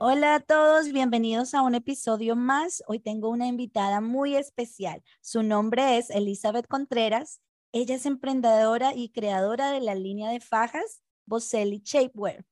Hola a todos, bienvenidos a un episodio más. Hoy tengo una invitada muy especial. Su nombre es Elizabeth Contreras. Ella es emprendedora y creadora de la línea de fajas Boselli Shapewear.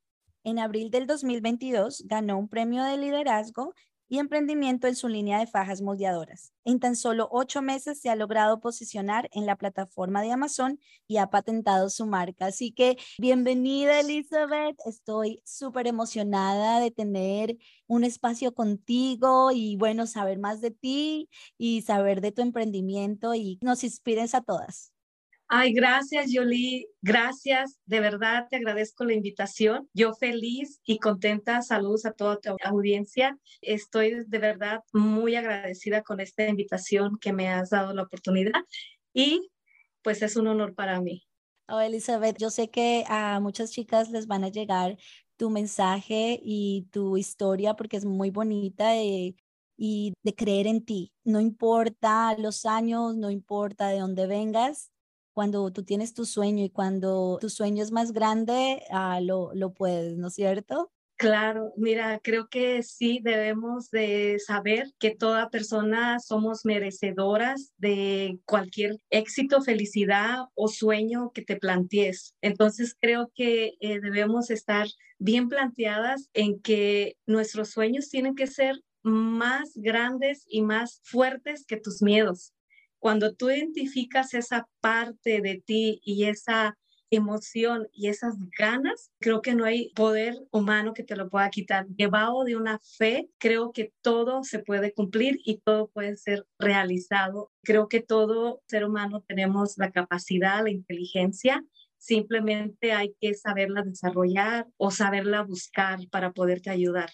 En abril del 2022 ganó un premio de liderazgo y emprendimiento en su línea de fajas moldeadoras. En tan solo ocho meses se ha logrado posicionar en la plataforma de Amazon y ha patentado su marca. Así que bienvenida Elizabeth, estoy súper emocionada de tener un espacio contigo y bueno, saber más de ti y saber de tu emprendimiento y nos inspires a todas. Ay, gracias, Yoli. Gracias. De verdad te agradezco la invitación. Yo feliz y contenta. Saludos a toda tu audiencia. Estoy de verdad muy agradecida con esta invitación que me has dado la oportunidad y pues es un honor para mí. Oh, Elizabeth, yo sé que a muchas chicas les van a llegar tu mensaje y tu historia porque es muy bonita y de creer en ti. No importa los años, no importa de dónde vengas, cuando tú tienes tu sueño y cuando tu sueño es más grande, ah, lo, lo puedes, ¿no es cierto? Claro, mira, creo que sí debemos de saber que toda persona somos merecedoras de cualquier éxito, felicidad o sueño que te plantees. Entonces creo que eh, debemos estar bien planteadas en que nuestros sueños tienen que ser más grandes y más fuertes que tus miedos. Cuando tú identificas esa parte de ti y esa emoción y esas ganas, creo que no hay poder humano que te lo pueda quitar. Llevado de una fe, creo que todo se puede cumplir y todo puede ser realizado. Creo que todo ser humano tenemos la capacidad, la inteligencia. Simplemente hay que saberla desarrollar o saberla buscar para poderte ayudar.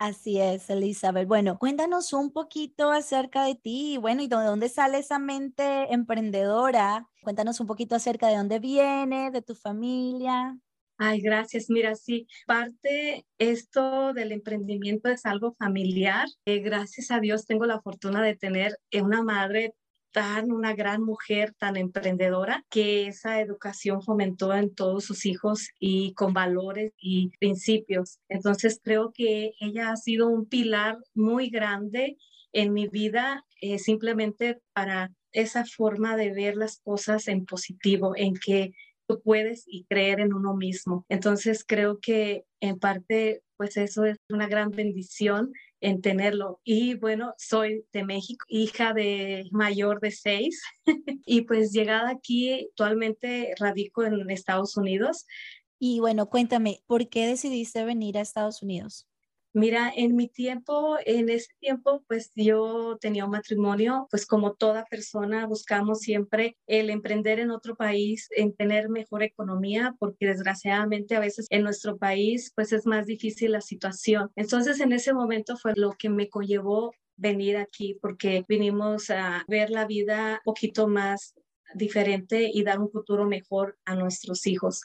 Así es, Elizabeth. Bueno, cuéntanos un poquito acerca de ti, bueno, y de dónde sale esa mente emprendedora. Cuéntanos un poquito acerca de dónde viene, de tu familia. Ay, gracias. Mira, sí, parte esto del emprendimiento es algo familiar. Eh, gracias a Dios tengo la fortuna de tener una madre tan una gran mujer, tan emprendedora, que esa educación fomentó en todos sus hijos y con valores y principios. Entonces creo que ella ha sido un pilar muy grande en mi vida, eh, simplemente para esa forma de ver las cosas en positivo, en que tú puedes y creer en uno mismo. Entonces creo que en parte, pues eso es una gran bendición en tenerlo. Y bueno, soy de México, hija de mayor de seis, y pues llegada aquí, actualmente radico en Estados Unidos. Y bueno, cuéntame, ¿por qué decidiste venir a Estados Unidos? Mira, en mi tiempo, en ese tiempo, pues yo tenía un matrimonio, pues como toda persona buscamos siempre el emprender en otro país, en tener mejor economía, porque desgraciadamente a veces en nuestro país, pues es más difícil la situación. Entonces, en ese momento fue lo que me conllevó venir aquí, porque vinimos a ver la vida un poquito más diferente y dar un futuro mejor a nuestros hijos.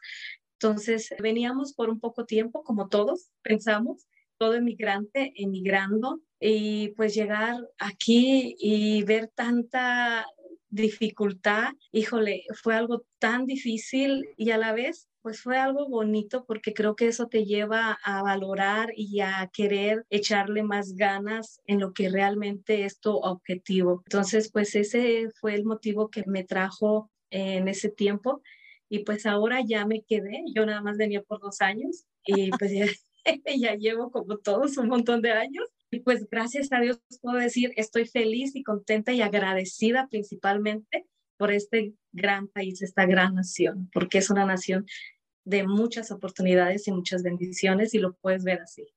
Entonces, veníamos por un poco tiempo, como todos pensamos, todo emigrante emigrando y pues llegar aquí y ver tanta dificultad, híjole, fue algo tan difícil y a la vez pues fue algo bonito porque creo que eso te lleva a valorar y a querer echarle más ganas en lo que realmente es tu objetivo. Entonces, pues ese fue el motivo que me trajo en ese tiempo y pues ahora ya me quedé, yo nada más venía por dos años y pues ya llevo como todos un montón de años. Y pues gracias a Dios puedo decir, estoy feliz y contenta y agradecida principalmente por este gran país, esta gran nación, porque es una nación de muchas oportunidades y muchas bendiciones y lo puedes ver así.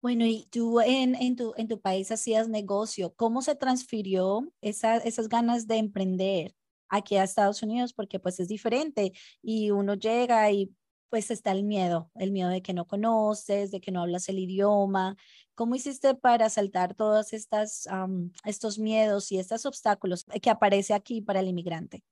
Bueno, y tú en, en, tu, en tu país hacías negocio, ¿cómo se transfirió esa, esas ganas de emprender aquí a Estados Unidos? Porque pues es diferente y uno llega y pues está el miedo, el miedo de que no conoces, de que no hablas el idioma. ¿Cómo hiciste para saltar todos estas, estos miedos y estos obstáculos que aparece aquí para el inmigrante?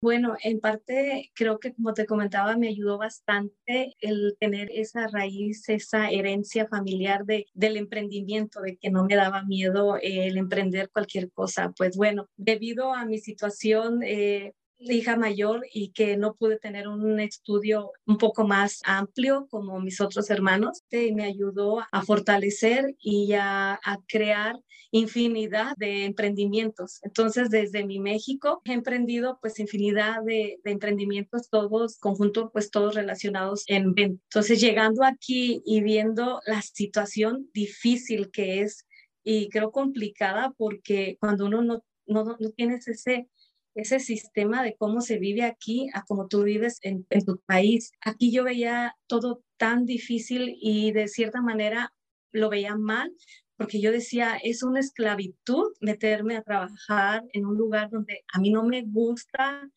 Bueno, en parte creo que como te comentaba, me ayudó bastante el tener esa raíz, esa herencia familiar de, del emprendimiento, de que no me daba miedo el emprender cualquier cosa. Pues bueno, debido a mi situación, eh, hija mayor y que no pude tener un estudio un poco más amplio como mis otros hermanos. Y me ayudó a fortalecer y a, a crear infinidad de emprendimientos. Entonces, desde mi México he emprendido pues infinidad de, de emprendimientos, todos conjuntos, pues todos relacionados en venta. Entonces, llegando aquí y viendo la situación difícil que es y creo complicada porque cuando uno no, no, no tienes ese ese sistema de cómo se vive aquí a cómo tú vives en, en, tu país. Aquí yo veía todo tan difícil y de cierta manera lo veía mal porque yo decía, es una esclavitud meterme a trabajar en un lugar donde a mí no me gusta,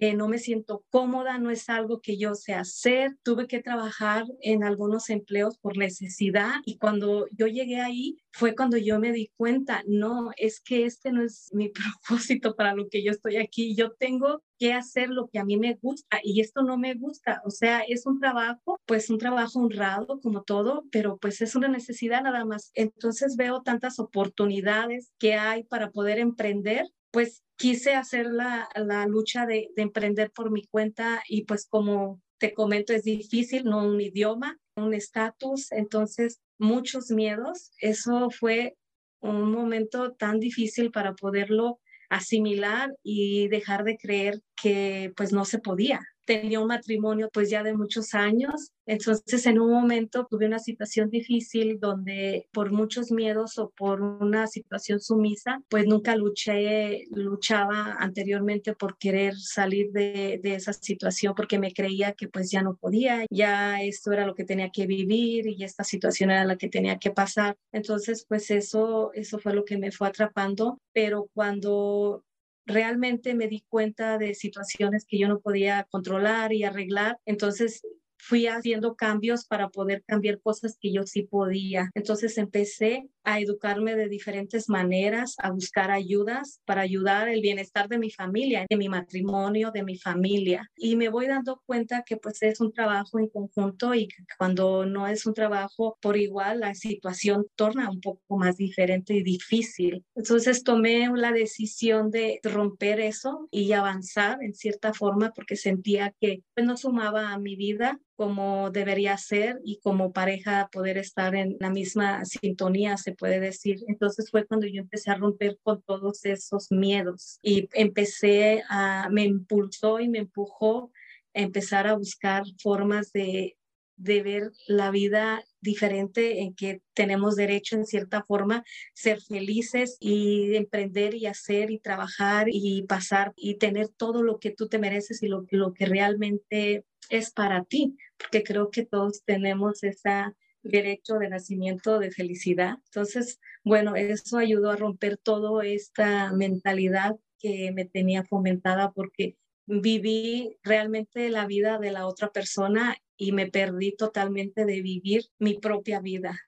eh, no me siento cómoda, no es algo que yo sé hacer. Tuve que trabajar en algunos empleos por necesidad y cuando yo llegué ahí fue cuando yo me di cuenta, no, es que este no es mi propósito para lo que yo estoy aquí. Yo tengo que hacer lo que a mí me gusta y esto no me gusta. O sea, es un trabajo, pues un trabajo honrado como todo, pero pues es una necesidad nada más. Entonces veo tantas oportunidades que hay para poder emprender pues quise hacer la, la lucha de, de, emprender por mi cuenta y pues como te comento es difícil, no un idioma, un estatus, entonces muchos miedos. Eso fue un momento tan difícil para poderlo asimilar y dejar de creer que pues no se podía tenía un matrimonio pues ya de muchos años, entonces en un momento tuve una situación difícil donde por muchos miedos o por una situación sumisa, pues nunca luché, luchaba anteriormente por querer salir de, de esa situación porque me creía que pues ya no podía, ya esto era lo que tenía que vivir y esta situación era la que tenía que pasar. Entonces pues eso, eso fue lo que me fue atrapando, pero cuando realmente me di cuenta de situaciones que yo no podía controlar y arreglar. Entonces fui haciendo cambios para poder cambiar cosas que yo sí podía. Entonces empecé a educarme de diferentes maneras, a buscar ayudas para ayudar el bienestar de mi familia, de mi matrimonio, de mi familia. Y me voy dando cuenta que pues es un trabajo en conjunto y cuando no es un trabajo por igual, la situación torna un poco más diferente y difícil. Entonces tomé la decisión de romper eso y avanzar en cierta forma porque sentía que pues, no sumaba a mi vida como debería ser y como pareja poder estar en la misma sintonía, se puede decir. Entonces fue cuando yo empecé a romper con todos esos miedos y empecé a, me impulsó y me empujó a empezar a buscar formas de, de ver la vida diferente en que tenemos derecho en cierta forma ser felices y emprender y hacer y trabajar y pasar y tener todo lo que tú te mereces y lo, lo que realmente es para ti, porque creo que todos tenemos ese derecho de nacimiento de felicidad. Entonces, bueno, eso ayudó a romper toda esta mentalidad que me tenía fomentada porque viví realmente la vida de la otra persona y me perdí totalmente de vivir mi propia vida.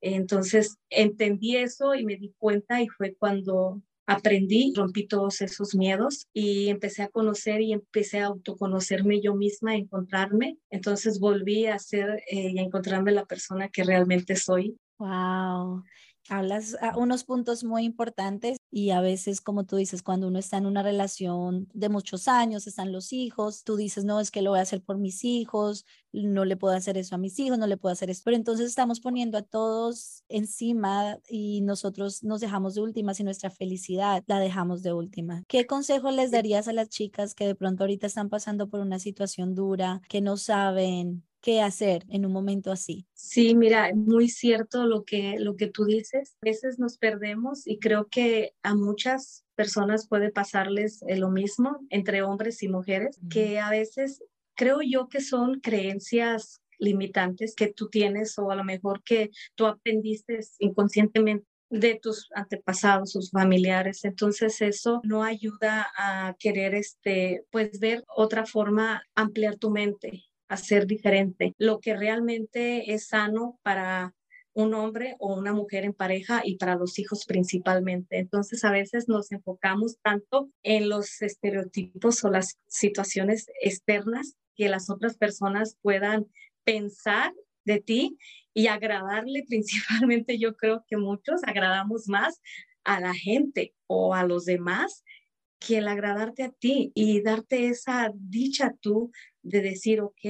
Entonces entendí eso y me di cuenta y fue cuando aprendí, rompí todos esos miedos y empecé a conocer y empecé a autoconocerme yo misma, a encontrarme. Entonces volví a ser eh, y a encontrarme la persona que realmente soy. Wow. Hablas a unos puntos muy importantes y a veces, como tú dices, cuando uno está en una relación de muchos años, están los hijos, tú dices, no, es que lo voy a hacer por mis hijos, no le puedo hacer eso a mis hijos, no le puedo hacer esto, pero entonces estamos poniendo a todos encima y nosotros nos dejamos de última y nuestra felicidad la dejamos de última. ¿Qué consejo les darías a las chicas que de pronto ahorita están pasando por una situación dura, que no saben qué hacer en un momento así. Sí, mira, muy cierto lo que, lo que tú dices. A veces nos perdemos y creo que a muchas personas puede pasarles eh, lo mismo entre hombres y mujeres, que a veces creo yo que son creencias limitantes que tú tienes o a lo mejor que tú aprendiste inconscientemente de tus antepasados, sus familiares. Entonces eso no ayuda a querer este pues ver otra forma, ampliar tu mente a ser diferente, lo que realmente es sano para un hombre o una mujer en pareja y para los hijos principalmente. Entonces a veces nos enfocamos tanto en los estereotipos o las situaciones externas que las otras personas puedan pensar de ti y agradarle principalmente yo creo que muchos agradamos más a la gente o a los demás que el agradarte a ti y darte esa dicha tú de decir, ok,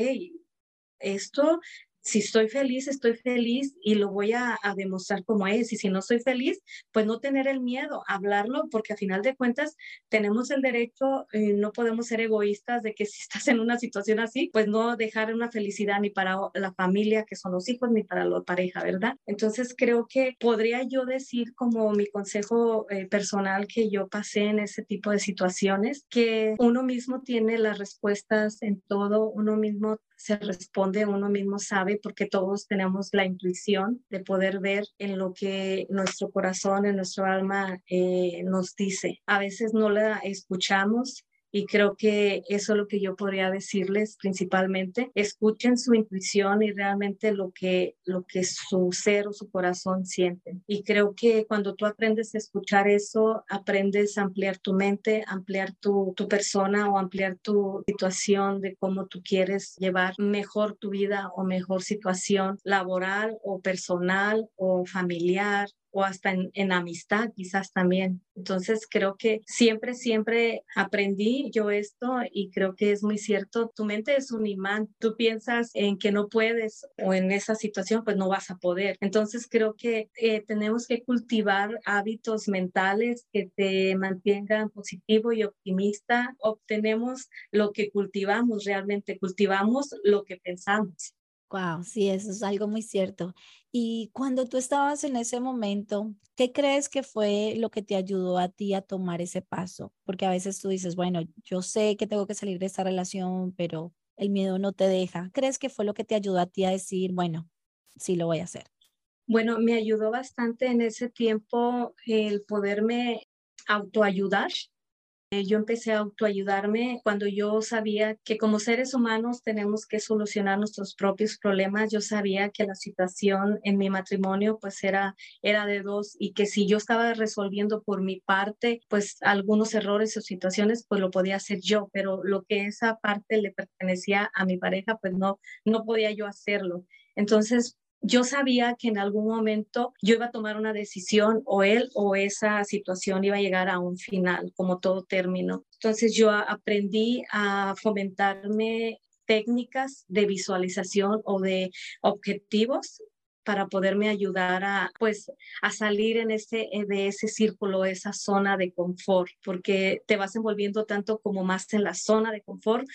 esto si estoy feliz, estoy feliz y lo voy a, demostrar como es. Y si no soy feliz, pues no tener el miedo, hablarlo, porque a final de cuentas tenemos el derecho, eh, no podemos ser egoístas de que si estás en una situación así, pues no dejar una felicidad ni para la familia, que son los hijos, ni para la pareja, ¿verdad? Entonces creo que podría yo decir como mi consejo eh, personal que yo pasé en ese tipo de situaciones, que uno mismo tiene las respuestas en todo, uno mismo se responde, uno mismo sabe, porque todos tenemos la intuición de poder ver en lo que nuestro corazón, en nuestro alma eh, nos dice. A veces no la escuchamos y creo que eso es lo que yo podría decirles principalmente. Escuchen su intuición y realmente lo que, lo que su ser o su corazón sienten. Y creo que cuando tú aprendes a escuchar eso, aprendes a ampliar tu mente, ampliar tu, tu persona o ampliar tu situación de cómo tú quieres llevar mejor tu vida o mejor situación laboral o personal o familiar o hasta en, amistad quizás también. Entonces creo que siempre, siempre aprendí yo esto y creo que es muy cierto, tu mente es un imán, tú piensas en que no puedes o en esa situación pues no vas a poder. Entonces creo que eh, tenemos que cultivar hábitos mentales que te mantengan positivo y optimista. Obtenemos lo que cultivamos realmente, cultivamos lo que pensamos. Wow, sí, eso es algo muy cierto. Y cuando tú estabas en ese momento, ¿qué crees que fue lo que te ayudó a ti a tomar ese paso? Porque a veces tú dices, bueno, yo sé que tengo que salir de esta relación, pero el miedo no te deja. ¿Crees que fue lo que te ayudó a ti a decir, bueno, sí lo voy a hacer? Bueno, me ayudó bastante en ese tiempo el poderme autoayudar yo empecé a autoayudarme cuando yo sabía que como seres humanos tenemos que solucionar nuestros propios problemas. Yo sabía que la situación en mi matrimonio pues era, era de dos y que si yo estaba resolviendo por mi parte pues algunos errores o situaciones pues lo podía hacer yo, pero lo que esa parte le pertenecía a mi pareja pues no, no podía yo hacerlo. Entonces, yo sabía que en algún momento yo iba a tomar una decisión o él o esa situación iba a llegar a un final, como todo término. Entonces yo aprendí a fomentarme técnicas de visualización o de objetivos para poderme ayudar a pues a salir en ese de ese círculo, esa zona de confort, porque te vas envolviendo tanto como más en la zona de confort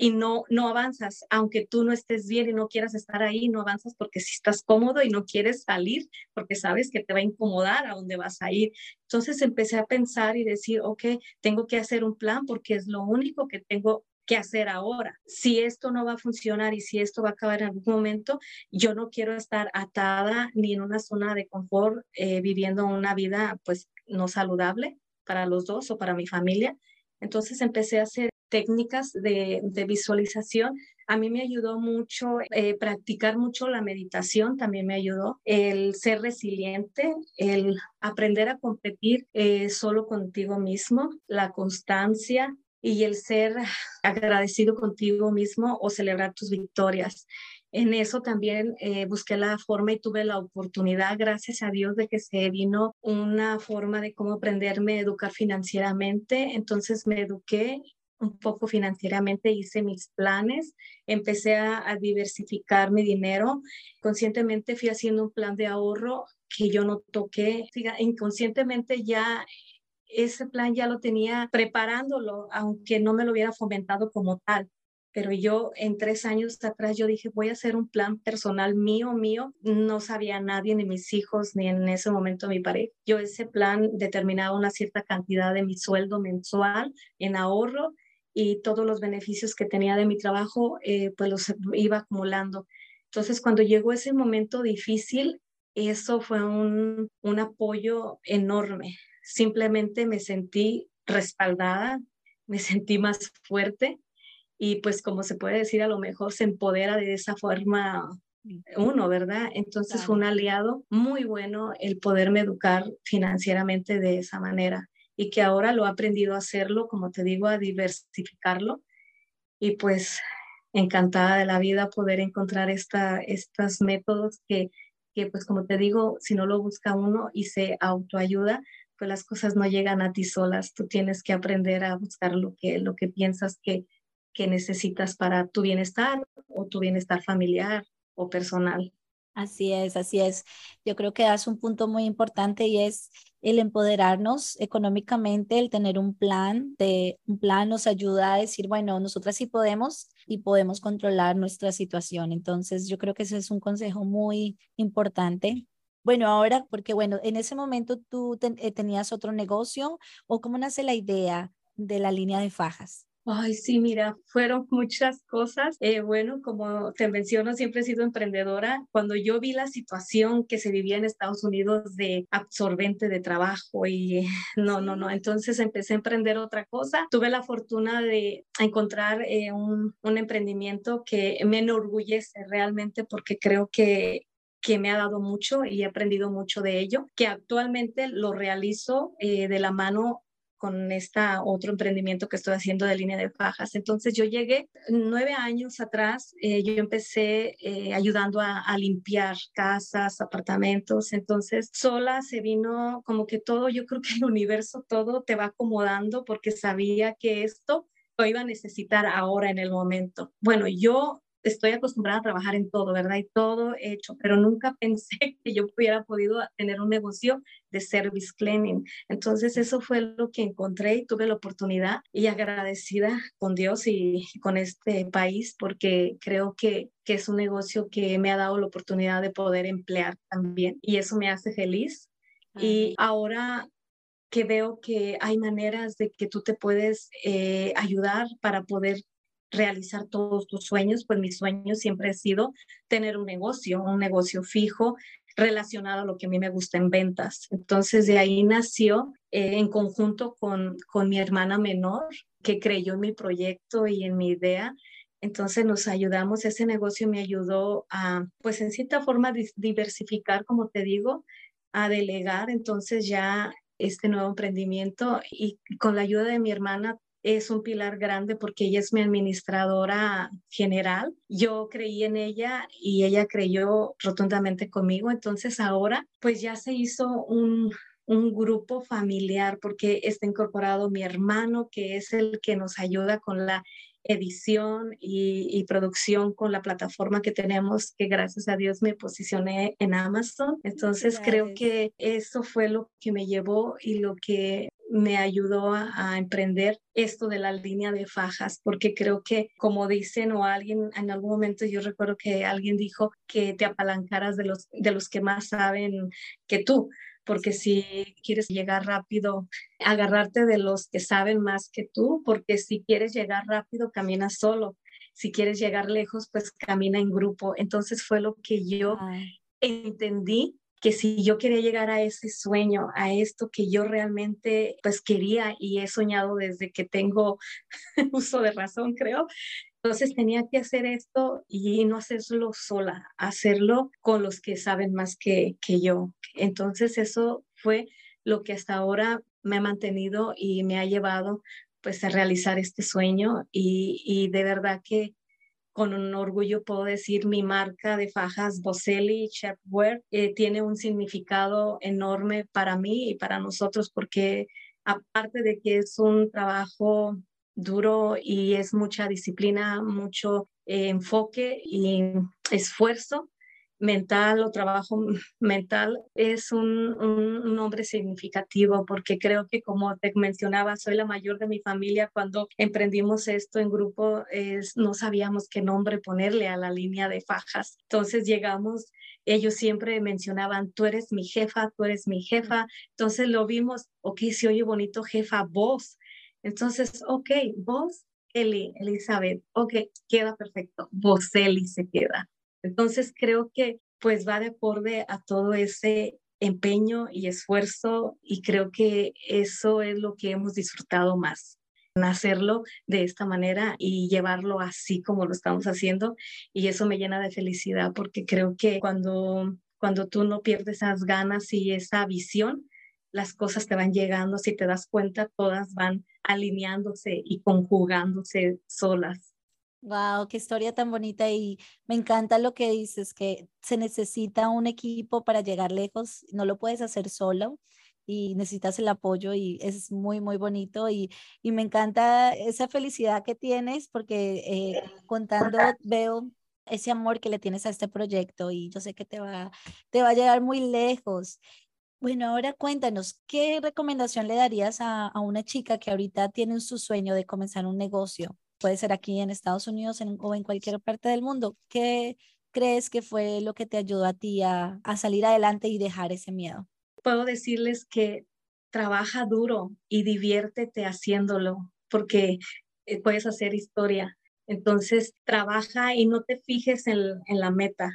y no, no avanzas, aunque tú no estés bien y no quieras estar ahí, no avanzas porque si estás cómodo y no quieres salir porque sabes que te va a incomodar a dónde vas a ir. Entonces empecé a pensar y decir, ok, tengo que hacer un plan porque es lo único que tengo que hacer ahora. Si esto no va a funcionar y si esto va a acabar en algún momento, yo no quiero estar atada ni en una zona de confort eh, viviendo una vida pues no saludable para los dos o para mi familia. Entonces empecé a hacer técnicas de, visualización. A mí me ayudó mucho eh, practicar mucho la meditación, también me ayudó el ser resiliente, el aprender a competir eh, solo contigo mismo, la constancia y el ser agradecido contigo mismo o celebrar tus victorias. En eso también eh, busqué la forma y tuve la oportunidad, gracias a Dios, de que se vino una forma de cómo aprenderme a educar financieramente. Entonces me eduqué un poco financieramente, hice mis planes, empecé a, diversificar mi dinero, conscientemente fui haciendo un plan de ahorro que yo no toqué, inconscientemente ya ese plan ya lo tenía preparándolo, aunque no me lo hubiera fomentado como tal. Pero yo en tres años atrás yo dije, voy a hacer un plan personal mío, mío. No sabía nadie, ni mis hijos, ni en ese momento mi pareja. Yo ese plan determinaba una cierta cantidad de mi sueldo mensual en ahorro y todos los beneficios que tenía de mi trabajo, eh, pues los iba acumulando. Entonces, cuando llegó ese momento difícil, eso fue un, un apoyo enorme. Simplemente me sentí respaldada, me sentí más fuerte y pues como se puede decir, a lo mejor se empodera de esa forma uno, ¿verdad? Entonces fue un aliado muy bueno el poderme educar financieramente de esa manera y que ahora lo he aprendido a hacerlo, como te digo, a diversificarlo y pues encantada de la vida poder encontrar esta, estos métodos que, que, pues como te digo, si no lo busca uno y se autoayuda, pues las cosas no llegan a ti solas. Tú tienes que aprender a buscar lo que, lo que piensas que, que necesitas para tu bienestar o tu bienestar familiar o personal. Así es, así es. Yo creo que das un punto muy importante y es el empoderarnos económicamente, el tener un plan, de un plan nos ayuda a decir, bueno, nosotras sí podemos y podemos controlar nuestra situación. Entonces, yo creo que ese es un consejo muy importante. Bueno, ahora, porque bueno, en ese momento tú eh, tenías otro negocio o cómo nace la idea de la línea de fajas. Ay, sí, mira, fueron muchas cosas. Eh, bueno, como te menciono, siempre he sido emprendedora. Cuando yo vi la situación que se vivía en Estados Unidos de absorbente de trabajo y no, no, no, entonces empecé a emprender otra cosa. Tuve la fortuna de encontrar eh, un, un emprendimiento que me enorgullece realmente porque creo que que me ha dado mucho y he aprendido mucho de ello, que actualmente lo realizo eh, de la mano con este otro emprendimiento que estoy haciendo de línea de fajas. Entonces yo llegué nueve años atrás, eh, yo empecé eh, ayudando a, a, limpiar casas, apartamentos, entonces sola se vino como que todo, yo creo que el universo todo te va acomodando porque sabía que esto lo iba a necesitar ahora en el momento. Bueno, yo estoy acostumbrada a trabajar en todo, ¿verdad? Y todo hecho, pero nunca pensé que yo hubiera podido tener un negocio de service cleaning. Entonces eso fue lo que encontré y tuve la oportunidad y agradecida con Dios y con este país porque creo que, que es un negocio que me ha dado la oportunidad de poder emplear también y eso me hace feliz. Y ahora que veo que hay maneras de que tú te puedes eh, ayudar para poder realizar todos tus sueños, pues mi sueño siempre ha sido tener un negocio, un negocio fijo relacionado a lo que a mí me gusta en ventas. Entonces de ahí nació eh, en conjunto con, con mi hermana menor, que creyó en mi proyecto y en mi idea. Entonces nos ayudamos, ese negocio me ayudó a, pues en cierta forma, diversificar, como te digo, a delegar entonces ya este nuevo emprendimiento y con la ayuda de mi hermana es un pilar grande porque ella es mi administradora general. Yo creí en ella y ella creyó rotundamente conmigo. Entonces ahora pues ya se hizo un, un grupo familiar porque está incorporado mi hermano que es el que nos ayuda con la edición y, producción con la plataforma que tenemos, que gracias a Dios me posicioné en Amazon. Entonces creo que eso fue lo que me llevó y lo que me ayudó a, emprender esto de la línea de fajas, porque creo que, como dicen o alguien, en algún momento yo recuerdo que alguien dijo que te apalancaras de los, de los que más saben que tú, porque si quieres llegar rápido, agarrarte de los que saben más que tú, porque si quieres llegar rápido, camina solo. Si quieres llegar lejos, pues camina en grupo. Entonces fue lo que yo entendí que si yo quería llegar a ese sueño, a esto que yo realmente pues quería y he soñado desde que tengo uso de razón, creo, entonces tenía que hacer esto y no hacerlo sola, hacerlo con los que saben más que, que yo. Entonces eso fue lo que hasta ahora me ha mantenido y me ha llevado pues a realizar este sueño y, y de verdad que con un orgullo puedo decir mi marca de fajas Boselli Chefwear eh, tiene un significado enorme para mí y para nosotros porque aparte de que es un trabajo duro y es mucha disciplina, mucho eh, enfoque y esfuerzo, mental o trabajo mental es un, un, nombre significativo porque creo que como te mencionaba, soy la mayor de mi familia. Cuando emprendimos esto en grupo, es, no sabíamos qué nombre ponerle a la línea de fajas. Entonces llegamos, ellos siempre mencionaban, tú eres mi jefa, tú eres mi jefa. Entonces lo vimos, ok, si oye bonito jefa, vos. Entonces, ok, vos, Eli, Elizabeth, ok, queda perfecto, vos, Eli, se queda. Entonces creo que pues va de acorde a todo ese empeño y esfuerzo y creo que eso es lo que hemos disfrutado más. hacerlo de esta manera y llevarlo así como lo estamos haciendo. Y eso me llena de felicidad porque creo que cuando, cuando tú no pierdes esas ganas y esa visión, las cosas te van llegando, si te das cuenta, todas van alineándose y conjugándose solas. Wow, qué historia tan bonita y me encanta lo que dices, que se necesita un equipo para llegar lejos, no lo puedes hacer solo y necesitas el apoyo y es muy, muy bonito y, y me encanta esa felicidad que tienes porque eh, contando veo ese amor que le tienes a este proyecto y yo sé que te va, te va a llegar muy lejos. Bueno, ahora cuéntanos, ¿qué recomendación le darías a, a una chica que ahorita tiene su sueño de comenzar un negocio? Puede ser aquí en Estados Unidos o en cualquier parte del mundo. ¿Qué crees que fue lo que te ayudó a ti a, salir adelante y dejar ese miedo? Puedo decirles que trabaja duro y diviértete haciéndolo, porque eh, puedes hacer historia. Entonces, trabaja y no te fijes en, la meta.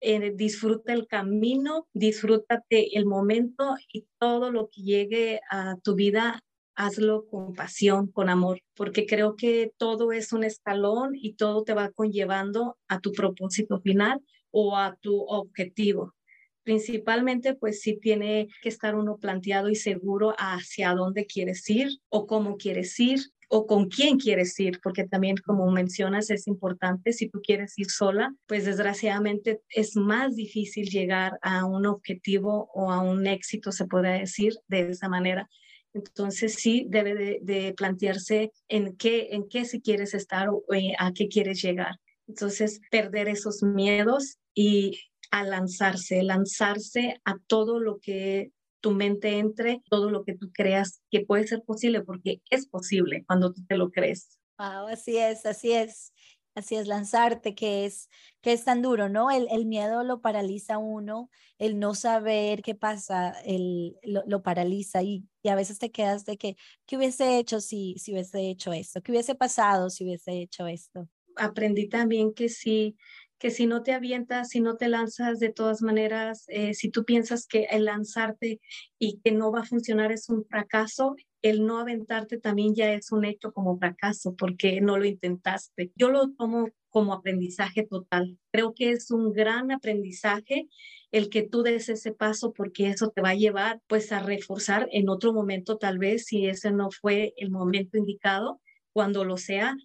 Eh, disfruta el camino, disfrútate el momento y todo lo que llegue a tu vida hazlo con pasión, con amor, porque creo que todo es un escalón y todo te va conllevando a tu propósito final o a tu objetivo. Principalmente, pues sí tiene que estar uno planteado y seguro hacia dónde quieres ir o cómo quieres ir o con quién quieres ir, porque también como mencionas es importante, si tú quieres ir sola, pues desgraciadamente es más difícil llegar a un objetivo o a un éxito, se puede decir, de esa manera. Entonces sí debe de, plantearse en qué, en qué si quieres estar o eh, a qué quieres llegar. Entonces perder esos miedos y a lanzarse, lanzarse a todo lo que tu mente entre, todo lo que tú creas que puede ser posible, porque es posible cuando tú te lo crees. Wow, así es, así es. Así es, lanzarte, que es, que es tan duro, ¿no? El, el miedo lo paraliza a uno, el no saber qué pasa, el, lo, lo paraliza y, y, a veces te quedas de que, ¿qué hubiese hecho si, si hubiese hecho esto? ¿Qué hubiese pasado si hubiese hecho esto? Aprendí también que si, que si no te avientas, si no te lanzas, de todas maneras, eh, si tú piensas que el lanzarte y que no va a funcionar es un fracaso, el no aventarte también ya es un hecho como fracaso porque no lo intentaste. Yo lo tomo como aprendizaje total. Creo que es un gran aprendizaje el que tú des ese paso porque eso te va a llevar pues a reforzar en otro momento tal vez si ese no fue el momento indicado, cuando lo sea,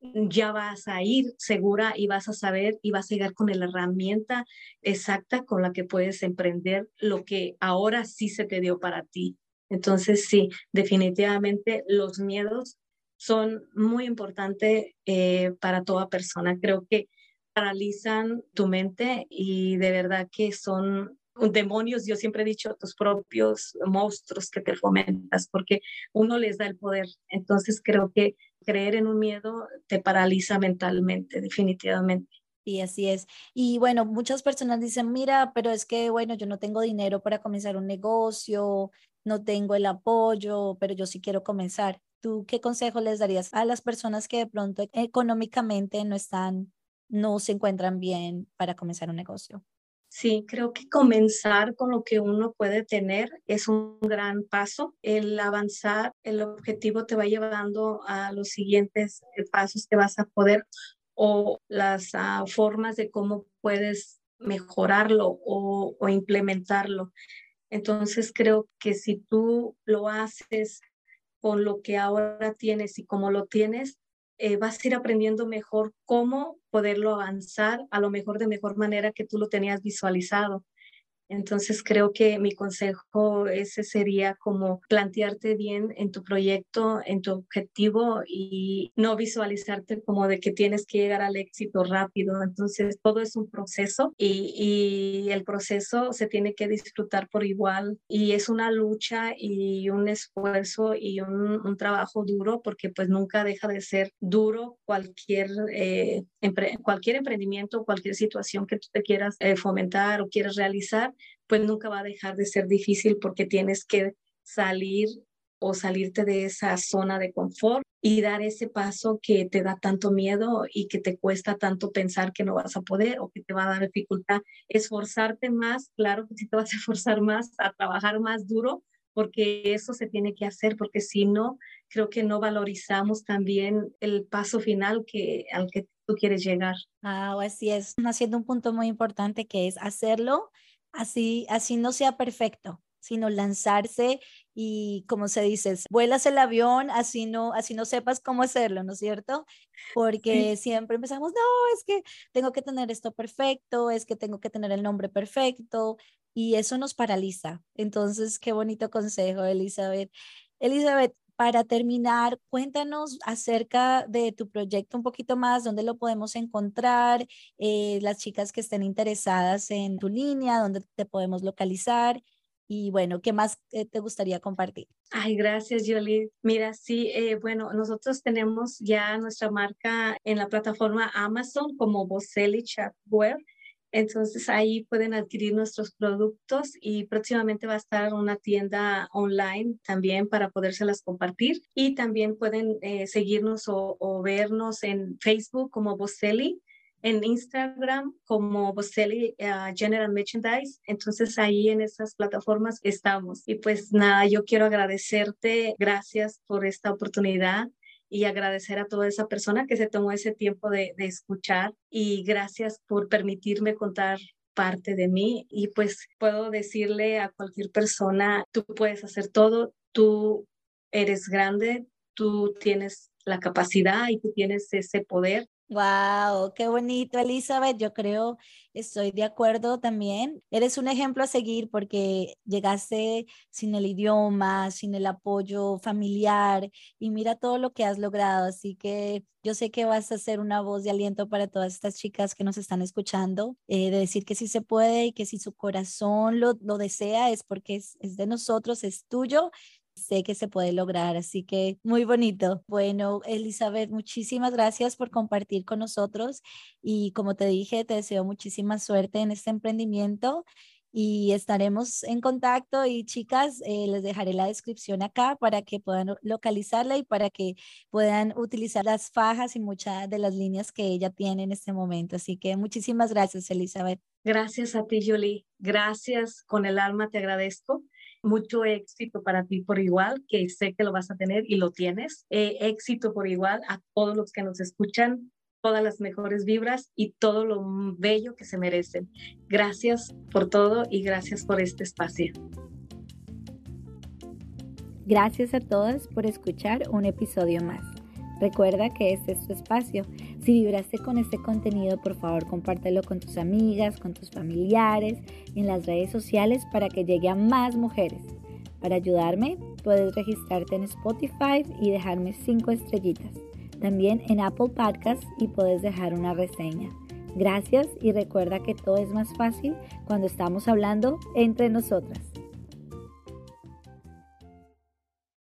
ya vas a ir segura y vas a saber y vas a llegar con la herramienta exacta con la que puedes emprender lo que ahora sí se te dio para ti. Entonces, sí, definitivamente los miedos son muy importantes eh, para toda persona. Creo que paralizan tu mente y de verdad que son demonios, yo siempre he dicho, tus propios monstruos que te fomentas, porque uno les da el poder. Entonces creo que creer en un miedo te paraliza mentalmente, definitivamente. Y así es. Y bueno, muchas personas dicen, mira, pero es que, bueno, yo no tengo dinero para comenzar un negocio, no tengo el apoyo, pero yo sí quiero comenzar. ¿Tú qué consejo les darías a las personas que de pronto económicamente no están, no se encuentran bien para comenzar un negocio? Sí, creo que comenzar con lo que uno puede tener es un gran paso. El avanzar, el objetivo te va llevando a los siguientes pasos que vas a poder o las ah, formas de cómo puedes mejorarlo o, o implementarlo. Entonces creo que si tú lo haces con lo que ahora tienes y como lo tienes, eh, vas a ir aprendiendo mejor cómo poderlo avanzar a lo mejor de mejor manera que tú lo tenías visualizado. Entonces creo que mi consejo ese sería como plantearte bien en tu proyecto, en tu objetivo y no visualizarte como de que tienes que llegar al éxito rápido. Entonces todo es un proceso y, y el proceso se tiene que disfrutar por igual y es una lucha y un esfuerzo y un, un trabajo duro porque pues nunca deja de ser duro cualquier, eh, cualquier emprendimiento, cualquier situación que tú te quieras eh, fomentar o quieras realizar pues nunca va a dejar de ser difícil porque tienes que salir o salirte de esa zona de confort y dar ese paso que te da tanto miedo y que te cuesta tanto pensar que no vas a poder o que te va a dar dificultad. Esforzarte más, claro que sí te vas a esforzar más, a trabajar más duro, porque eso se tiene que hacer, porque si no, creo que no valorizamos también el paso final que, al que tú quieres llegar. Ah, así es, haciendo un punto muy importante que es hacerlo así, así no sea perfecto, sino lanzarse y como se dice, vuelas el avión, así no, así no sepas cómo hacerlo, ¿no es cierto? Porque siempre empezamos, no, es que tengo que tener esto perfecto, es que tengo que tener el nombre perfecto y eso nos paraliza. Entonces, qué bonito consejo, Elizabeth. Elizabeth, para terminar, cuéntanos acerca de tu proyecto un poquito más, dónde lo podemos encontrar, eh, las chicas que estén interesadas en tu línea, dónde te podemos localizar y bueno, ¿qué más eh, te gustaría compartir? Ay, gracias, Jolie. Mira, sí, eh, bueno, nosotros tenemos ya nuestra marca en la plataforma Amazon como Boselli Chatware. Entonces ahí pueden adquirir nuestros productos y próximamente va a estar una tienda online también para podérselas compartir. Y también pueden eh, seguirnos o, vernos en Facebook como Boselli en Instagram como Boselli uh, General Merchandise. Entonces ahí en esas plataformas estamos. Y pues nada, yo quiero agradecerte, gracias por esta oportunidad y agradecer a toda esa persona que se tomó ese tiempo de, de escuchar y gracias por permitirme contar parte de mí. Y pues puedo decirle a cualquier persona, tú puedes hacer todo, tú eres grande, tú tienes la capacidad y tú tienes ese poder Wow, qué bonito, Elizabeth. Yo creo, estoy de acuerdo también. Eres un ejemplo a seguir porque llegaste sin el idioma, sin el apoyo familiar y mira todo lo que has logrado. Así que yo sé que vas a ser una voz de aliento para todas estas chicas que nos están escuchando, eh, de decir que sí se puede y que si su corazón lo, lo desea es porque es, es de nosotros, es tuyo sé que se puede lograr, así que muy bonito. Bueno, Elizabeth, muchísimas gracias por compartir con nosotros y como te dije, te deseo muchísima suerte en este emprendimiento y estaremos en contacto y chicas, eh, les dejaré la descripción acá para que puedan localizarla y para que puedan utilizar las fajas y muchas de las líneas que ella tiene en este momento. Así que muchísimas gracias, Elizabeth. Gracias a ti, Julie. Gracias, con el alma te agradezco mucho éxito para ti por igual, que sé que lo vas a tener y lo tienes. Eh, éxito por igual a todos los que nos escuchan, todas las mejores vibras y todo lo bello que se merecen. Gracias por todo y gracias por este espacio. Gracias a todas por escuchar un episodio más. Recuerda que este es tu espacio. Si vibraste con este contenido, por favor compártelo con tus amigas, con tus familiares, en las redes sociales para que llegue a más mujeres. Para ayudarme, puedes registrarte en Spotify y dejarme 5 estrellitas. También en Apple Podcasts y puedes dejar una reseña. Gracias y recuerda que todo es más fácil cuando estamos hablando entre nosotras.